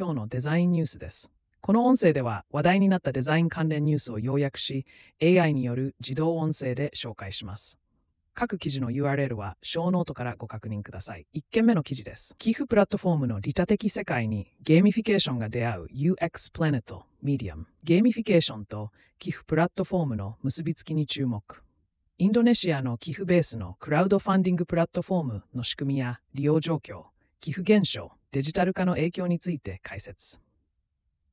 今日のデザインニュースです。この音声では話題になったデザイン関連ニュースを要約し、AI による自動音声で紹介します。各記事の URL はショーノートからご確認ください。1件目の記事です。寄付プラットフォームの利他的世界にゲーミフィケーションが出会う UX Planet、Medium。ゲーミフィケーションと寄付プラットフォームの結びつきに注目。インドネシアの寄付ベースのクラウドファンディングプラットフォームの仕組みや利用状況、寄付減少、デジタル化の影響について解説。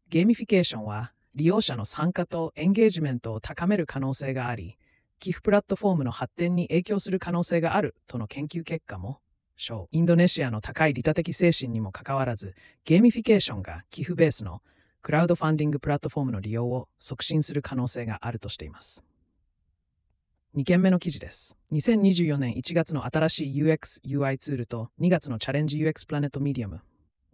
ゲーミフィケーションは利用者の参加とエンゲージメントを高める可能性があり、寄付プラットフォームの発展に影響する可能性があるとの研究結果も、インドネシアの高い利他的精神にもかかわらず、ゲーミフィケーションが寄付ベースのクラウドファンディングプラットフォームの利用を促進する可能性があるとしています。2件目の記事です。2024年1月の新しい UX、UI ツールと2月のチャレンジ UX Planet Medium。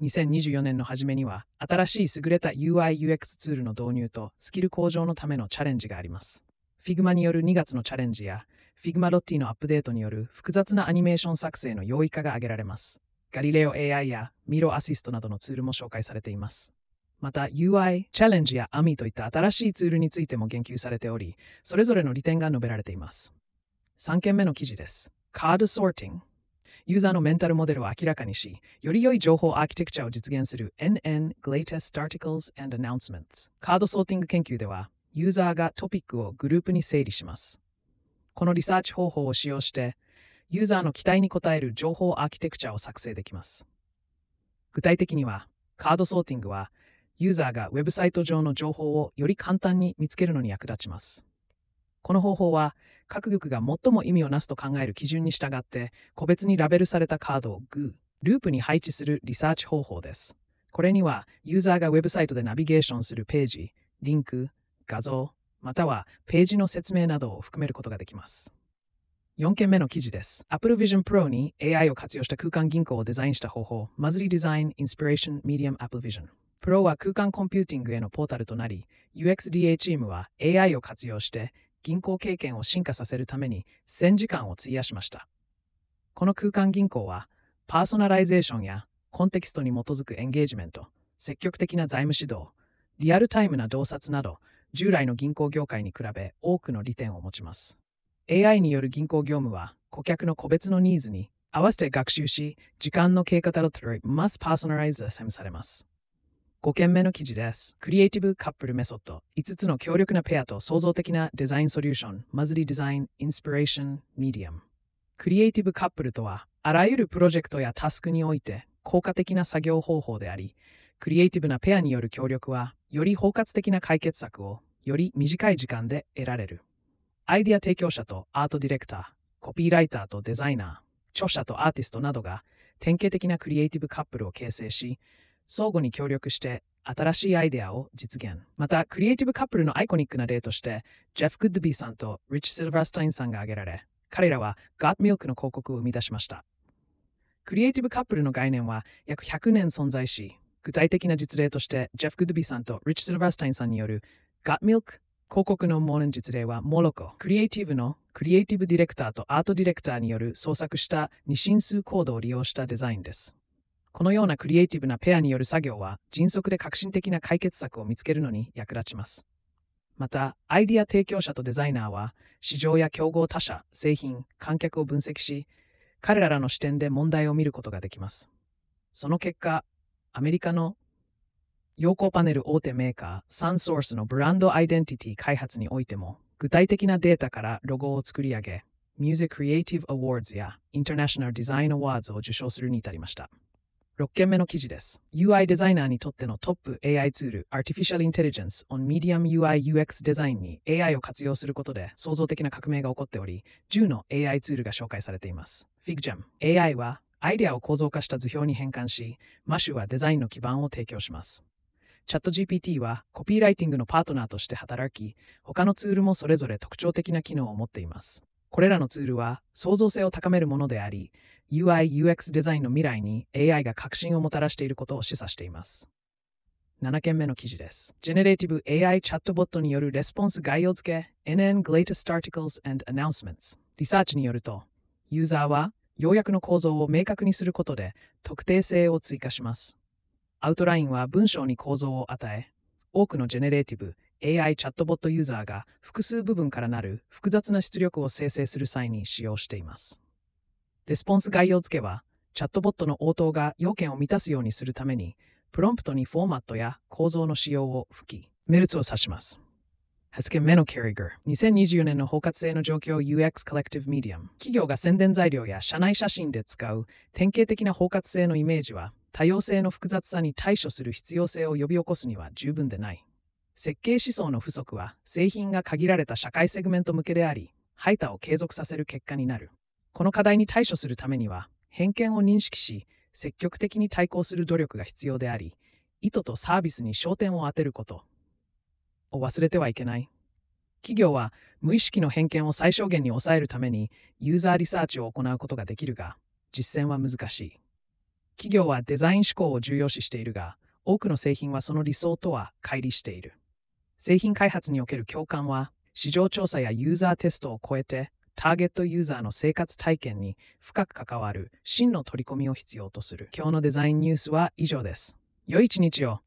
2024年の初めには新しい優れた UI、UX ツールの導入とスキル向上のためのチャレンジがあります。Figma による2月のチャレンジや Figma ロッティのアップデートによる複雑なアニメーション作成の容易化が挙げられます。ガリレオ AI やミロアシストなどのツールも紹介されています。また UI、チャレンジや AMI といった新しいツールについても言及されており、それぞれの利点が述べられています。3件目の記事です。カードソーティング。ユーザーのメンタルモデルを明らかにし、より良い情報アーキテクチャを実現する NN Latest Articles and Announcements。カードソーティング研究では、ユーザーがトピックをグループに整理します。このリサーチ方法を使用して、ユーザーの期待に応える情報アーキテクチャを作成できます。具体的には、カードソーティングは、ユーザーがウェブサイト上の情報をより簡単に見つけるのに役立ちます。この方法は、各局が最も意味をなすと考える基準に従って、個別にラベルされたカードをグループに配置するリサーチ方法です。これには、ユーザーがウェブサイトでナビゲーションするページ、リンク、画像、またはページの説明などを含めることができます。4件目の記事です。Apple Vision Pro に AI を活用した空間銀行をデザインした方法、 Muzli Design Inspiration Medium Apple Vision。Pro は空間コンピューティングへのポータルとなり、UXDA チームは AI を活用して銀行経験を進化させるために1000時間を費やしました。この空間銀行は、パーソナライゼーションやコンテキストに基づくエンゲージメント、積極的な財務指導、リアルタイムな洞察など、従来の銀行業界に比べ多くの利点を持ちます。AI による銀行業務は顧客の個別のニーズに合わせて学習し、時間の経過たるとマスパーソナライズされます。5件目の記事です。クリエイティブカップルメソッド。5つの強力なペアと創造的なデザインソリューション。 Muzli Design、Inspiration、Medium。クリエイティブカップルとは、あらゆるプロジェクトやタスクにおいて効果的な作業方法であり、クリエイティブなペアによる協力は、より包括的な解決策をより短い時間で得られる。アイディア提供者とアートディレクター、コピーライターとデザイナー、著者とアーティストなどが典型的なクリエイティブカップルを形成し、相互に協力して新しいアイデアを実現。また、クリエイティブカップルのアイコニックな例として、ジェフ・グッドビーさんとリッチ・シルバースタインさんが挙げられ、彼らは Got Milk の広告を生み出しました。クリエイティブカップルの概念は約100年存在し、具体的な実例として、ジェフ・グッドビーさんとリッチ・シルバースタインさんによる Got Milk 広告のモー実例はモロコ。クリエイティブのクリエイティブディレクターとアートディレクターによる創作した二進数コードを利用したデザインです。このようなクリエイティブなペアによる作業は迅速で革新的な解決策を見つけるのに役立ちます。また、アイディア提供者とデザイナーは市場や競合他社、製品、観客を分析し、彼らの視点で問題を見ることができます。その結果、アメリカの陽光パネル大手メーカー、サンソースのブランドアイデンティティ開発においても、具体的なデータからロゴを作り上げ、Music Creative Awards や International Design Awards を受賞するに至りました。6件目の記事です。UI デザイナーにとってのトップ AI ツール Artificial Intelligence on Medium UI UX デザインに AI を活用することで創造的な革命が起こっており、10の AI ツールが紹介されています。FigJam AI はアイデアを構造化した図表に変換し、マシュはデザインの基盤を提供します。チャット GPT はコピーライティングのパートナーとして働き、他のツールもそれぞれ特徴的な機能を持っています。これらのツールは創造性を高めるものであり、UI、UX デザインの未来に AI が革新をもたらしていることを示唆しています。7件目の記事です。ジェネレーティブ AI チャットボットによるレスポンス概要付け NN Latest Articles and Announcements リサーチによると、ユーザーは要約の構造を明確にすることで特定性を追加します。アウトラインは文章に構造を与え、多くのジェネレーティブ AI チャットボットユーザーが複数部分からなる複雑な出力を生成する際に使用しています。レスポンス概要付けは、チャットボットの応答が要件を満たすようにするために、プロンプトにフォーマットや構造の仕様を含めることを指します。ハスケメノ・キャリガー2024年の包括性の状況 UX Collective Medium 企業が宣伝材料や社内写真で使う典型的な包括性のイメージは多様性の複雑さに対処する必要性を呼び起こすには十分でない。設計思想の不足は製品が限られた社会セグメント向けであり排他を継続させる結果になる。この課題に対処するためには偏見を認識し積極的に対抗する努力が必要であり意図とサービスに焦点を当てることを忘れてはいけない。企業は無意識の偏見を最小限に抑えるためにユーザーリサーチを行うことができるが、実践は難しい。企業はデザイン思考を重要視しているが、多くの製品はその理想とは乖離している。製品開発における共感は、市場調査やユーザーテストを超えて、ターゲットユーザーの生活体験に深く関わる真の取り込みを必要とする。今日のデザインニュースは以上です。良い一日を。